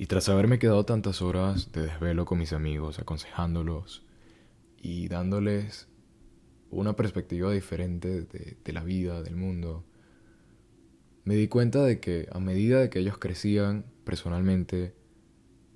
Y tras haberme quedado tantas horas de desvelo con mis amigos, aconsejándolos y dándoles una perspectiva diferente de, la vida, del mundo, me di cuenta de que a medida de que ellos crecían personalmente,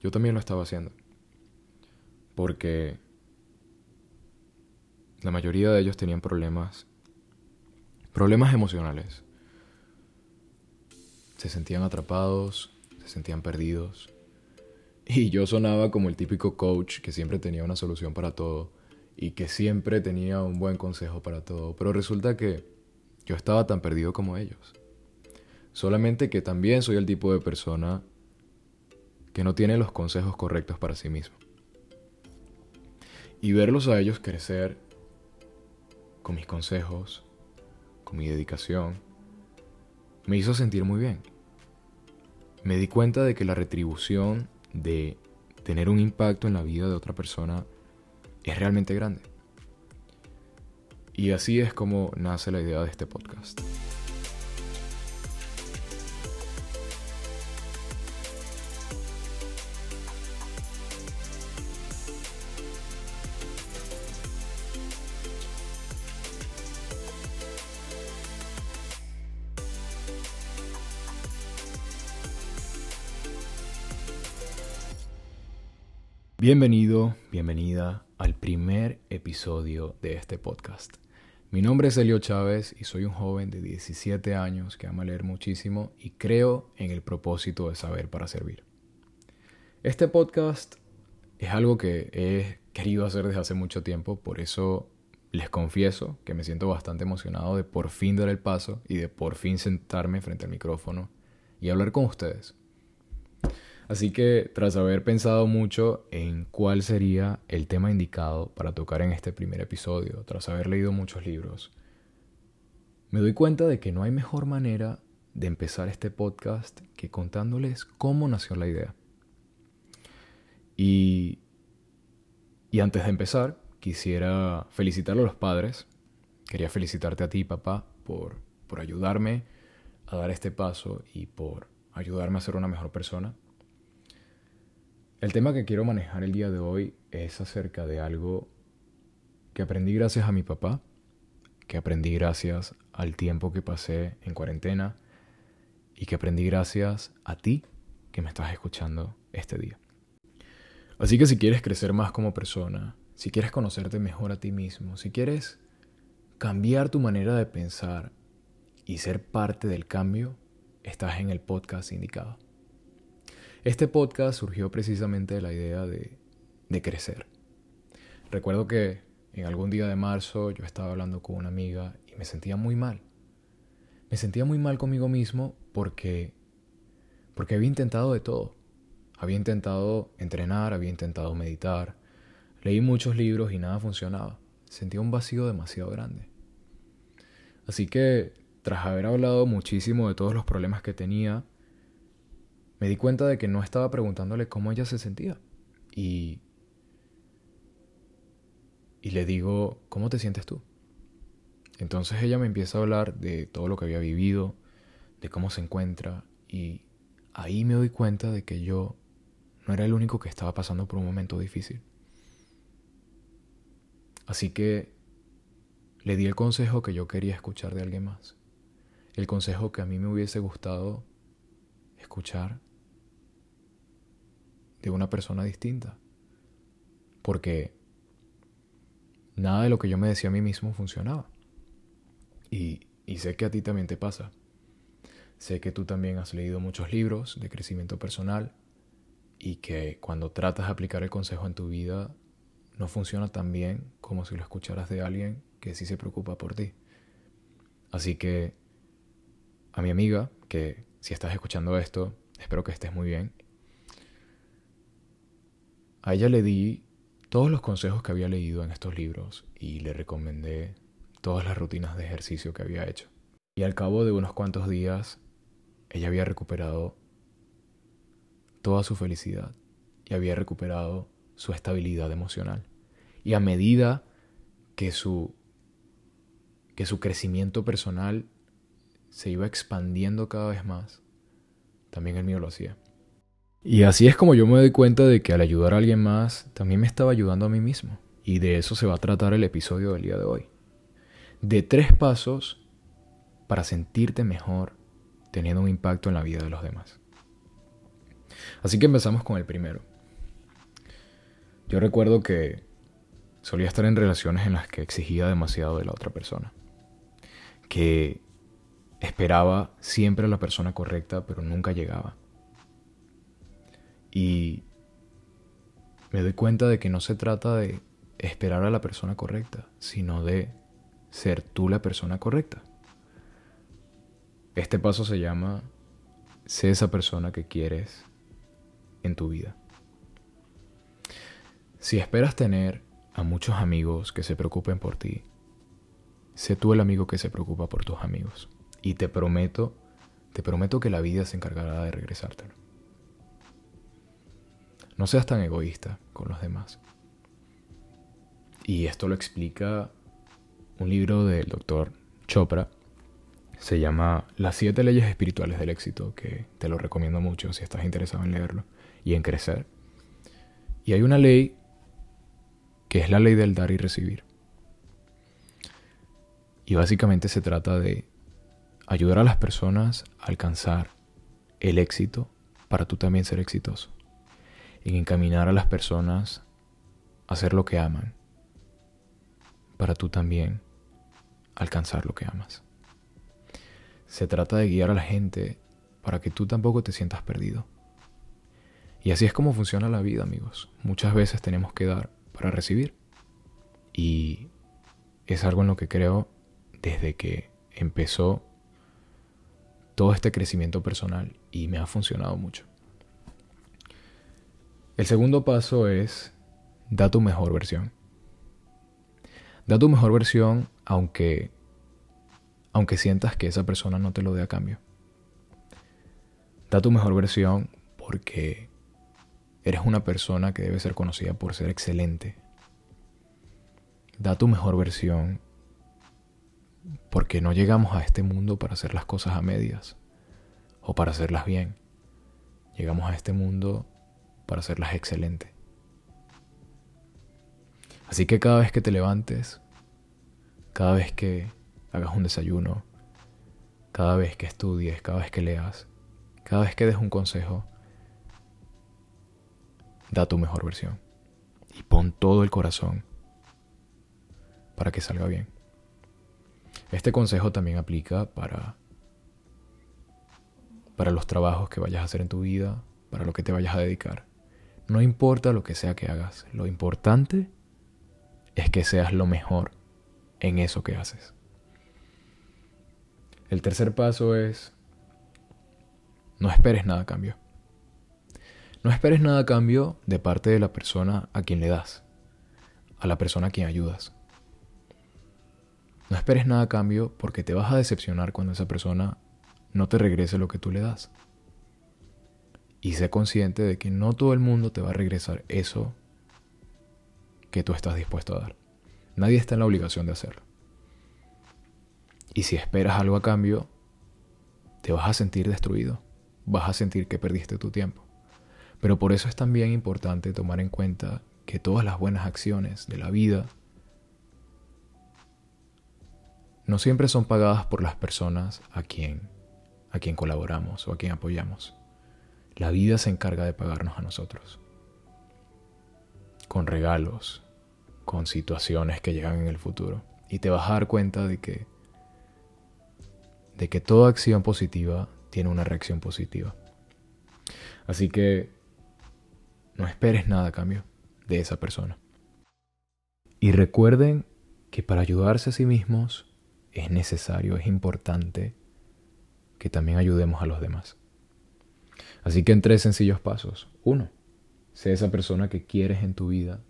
yo también lo estaba haciendo. Porque la mayoría de ellos tenían problemas, problemas emocionales. Se sentían atrapados, se sentían perdidos. Y yo sonaba como el típico coach que siempre tenía una solución para todo y que siempre tenía un buen consejo para todo. Pero resulta que yo estaba tan perdido como ellos. Solamente que también soy el tipo de persona que no tiene los consejos correctos para sí mismo. Y verlos a ellos crecer con mis consejos, con mi dedicación, me hizo sentir muy bien. Me di cuenta de que la retribución de tener un impacto en la vida de otra persona es realmente grande. Y así es como nace la idea de este podcast. Bienvenido, bienvenida al primer episodio de este podcast. Mi nombre es Elio Chávez y soy un joven de 17 años que ama leer muchísimo y creo en el propósito de saber para servir. Este podcast es algo que he querido hacer desde hace mucho tiempo, por eso les confieso que me siento bastante emocionado de por fin dar el paso y de por fin sentarme frente al micrófono y hablar con ustedes. Así que tras haber pensado mucho en cuál sería el tema indicado para tocar en este primer episodio, tras haber leído muchos libros, me doy cuenta de que no hay mejor manera de empezar este podcast que contándoles cómo nació la idea. Y, y antes de empezar, quisiera felicitar a los padres. Quería felicitarte a ti, papá, por, por ayudarme a dar este paso y por ayudarme a ser una mejor persona. El tema que quiero manejar el día de hoy es acerca de algo que aprendí gracias a mi papá, que aprendí gracias al tiempo que pasé en cuarentena y que aprendí gracias a ti que me estás escuchando este día. Así que si quieres crecer más como persona, si quieres conocerte mejor a ti mismo, si quieres cambiar tu manera de pensar y ser parte del cambio, estás en el podcast indicado. Este podcast surgió precisamente de la idea de, crecer. Recuerdo que en algún día de marzo yo estaba hablando con una amiga y me sentía muy mal. Me sentía muy mal conmigo mismo porque porque había intentado de todo. Había intentado entrenar, había intentado meditar, leí muchos libros y nada funcionaba. Sentía un vacío demasiado grande. Así que, tras haber hablado muchísimo de todos los problemas que tenía, me di cuenta de que no estaba preguntándole cómo ella se sentía. Y, y le digo, ¿cómo te sientes tú? Entonces ella me empieza a hablar de todo lo que había vivido, de cómo se encuentra, y ahí me doy cuenta de que yo no era el único que estaba pasando por un momento difícil. Así que le di el consejo que yo quería escuchar de alguien más. El consejo que a mí me hubiese gustado escuchar de una persona distinta. Porque nada de lo que yo me decía a mí mismo funcionaba. Y, sé que a ti también te pasa. Sé que tú también has leído muchos libros de crecimiento personal y que cuando tratas de aplicar el consejo en tu vida no funciona tan bien como si lo escucharas de alguien que sí se preocupa por ti. Así que a mi amiga, que si estás escuchando esto, espero que estés muy bien a ella le di todos los consejos que había leído en estos libros y le recomendé todas las rutinas de ejercicio que había hecho. Y al cabo de unos cuantos días, ella había recuperado toda su felicidad y había recuperado su estabilidad emocional. Y a medida que su, que su crecimiento personal se iba expandiendo cada vez más, también el mío lo hacía. Y así es como yo me doy cuenta de que al ayudar a alguien más, también me estaba ayudando a mí mismo. Y de eso se va a tratar el episodio del día de hoy. De tres pasos para sentirte mejor teniendo un impacto en la vida de los demás. Así que empezamos con el primero. Yo recuerdo que solía estar en relaciones en las que exigía demasiado de la otra persona. Que esperaba siempre a la persona correcta, pero nunca llegaba. Y me doy cuenta de que no se trata de esperar a la persona correcta, sino de ser tú la persona correcta. Este paso se llama sé esa persona que quieres en tu vida. Si esperas tener a muchos amigos que se preocupen por ti, sé tú el amigo que se preocupa por tus amigos. Y te prometo, te prometo que la vida se encargará de regresártelo. No seas tan egoísta con los demás. Y esto lo explica un libro del doctor Chopra. Se llama Las siete leyes espirituales del éxito, que te lo recomiendo mucho si estás interesado en leerlo y en crecer. Y hay una ley que es la ley del dar y recibir. Y básicamente se trata de ayudar a las personas a alcanzar el éxito para tú también ser exitoso. En encaminar a las personas a hacer lo que aman para tú también alcanzar lo que amas. Se trata de guiar a la gente para que tú tampoco te sientas perdido. Y así es como funciona la vida, amigos. Muchas veces tenemos que dar para recibir. Y es algo en lo que creo desde que empezó todo este crecimiento personal y me ha funcionado mucho. El segundo paso es da tu mejor versión. Da tu mejor versión aunque aunque sientas que esa persona no te lo dé a cambio. Da tu mejor versión porque eres una persona que debe ser conocida por ser excelente. Da tu mejor versión porque no llegamos a este mundo para hacer las cosas a medias o para hacerlas bien. Llegamos a este mundo para hacerlas excelente. Así que cada vez que te levantes, cada vez que hagas un desayuno, cada vez que estudies, cada vez que leas, cada vez que des un consejo, da tu mejor versión y pon todo el corazón para que salga bien. Este consejo también aplica para para los trabajos que vayas a hacer en tu vida, para lo que te vayas a dedicar. No importa lo que sea que hagas, lo importante es que seas lo mejor en eso que haces. El tercer paso es no esperes nada a cambio. No esperes nada a cambio de parte de la persona a quien le das, a la persona a quien ayudas. No esperes nada a cambio porque te vas a decepcionar cuando esa persona no te regrese lo que tú le das. Y sé consciente de que no todo el mundo te va a regresar eso que tú estás dispuesto a dar. Nadie está en la obligación de hacerlo. Y si esperas algo a cambio, te vas a sentir destruido. Vas a sentir que perdiste tu tiempo. Pero por eso es también importante tomar en cuenta que todas las buenas acciones de la vida no siempre son pagadas por las personas a quien, a quien colaboramos o a quien apoyamos. La vida se encarga de pagarnos a nosotros. Con regalos, con situaciones que llegan en el futuro. Y te vas a dar cuenta de que, de que toda acción positiva tiene una reacción positiva. Así que no esperes nada a cambio de esa persona. Y recuerden que para ayudarse a sí mismos es necesario, es importante que también ayudemos a los demás. Así que en tres sencillos pasos. Uno, sé esa persona que quieres en tu vida.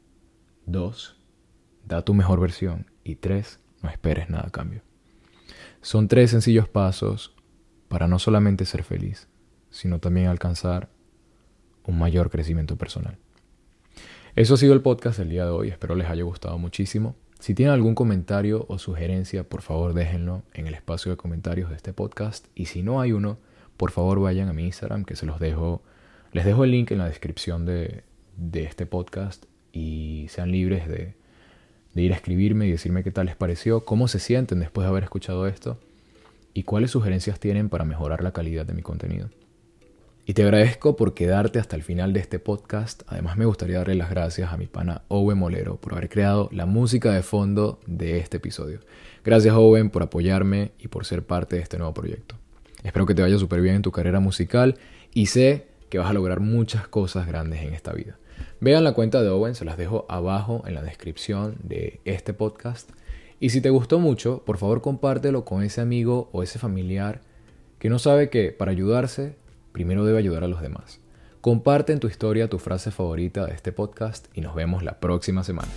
Dos, da tu mejor versión. Y tres, no esperes nada a cambio. Son tres sencillos pasos para no solamente ser feliz, sino también alcanzar un mayor crecimiento personal. Eso ha sido el podcast del día de hoy, espero les haya gustado muchísimo. Si tienen algún comentario o sugerencia, por favor déjenlo en el espacio de comentarios de este podcast. Y si no hay uno, por favor vayan a mi Instagram, que se los dejo Les dejo el link en la descripción de, este podcast y sean libres de, de ir a escribirme y decirme qué tal les pareció, cómo se sienten después de haber escuchado esto y cuáles sugerencias tienen para mejorar la calidad de mi contenido. Y te agradezco por quedarte hasta el final de este podcast. Además me gustaría darle las gracias a mi pana Owen Molero por haber creado la música de fondo de este episodio. Gracias Owen por apoyarme y por ser parte de este nuevo proyecto. Espero que te vaya súper bien en tu carrera musical y sé que vas a lograr muchas cosas grandes en esta vida. Vean la cuenta de Owen, se las dejo abajo en la descripción de este podcast. Y si te gustó mucho, por favor compártelo con ese amigo o ese familiar que no sabe que para ayudarse primero debe ayudar a los demás. Comparte en tu historia tu frase favorita de este podcast y nos vemos la próxima semana.